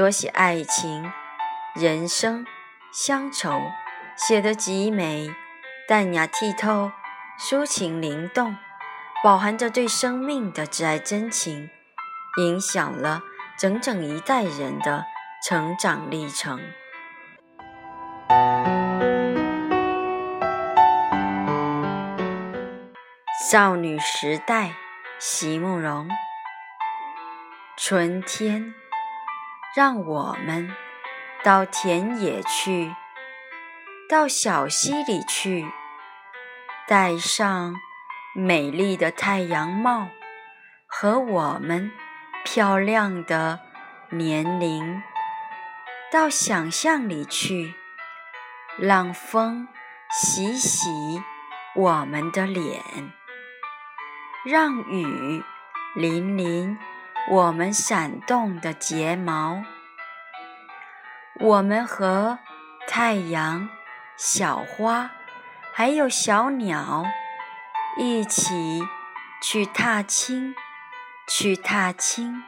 多写爱情、人生、乡愁，写得极美、淡雅剔透、抒情灵动，饱含着对生命的挚爱真情，影响了整整一代人的成长历程。少女时代，席慕容，春天。让我们到田野去，到小溪里去，戴上美丽的太阳帽和我们漂亮的年龄，到想象里去，让风洗洗我们的脸，让雨淋淋。我们闪动的睫毛，我们和太阳、小花，还有小鸟一起去踏青，去踏青，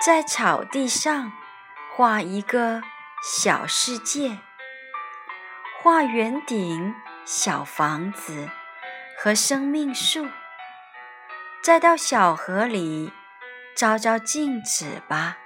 在草地上画一个小世界，画圆顶小房子和生命树。再到小河里照照镜子吧。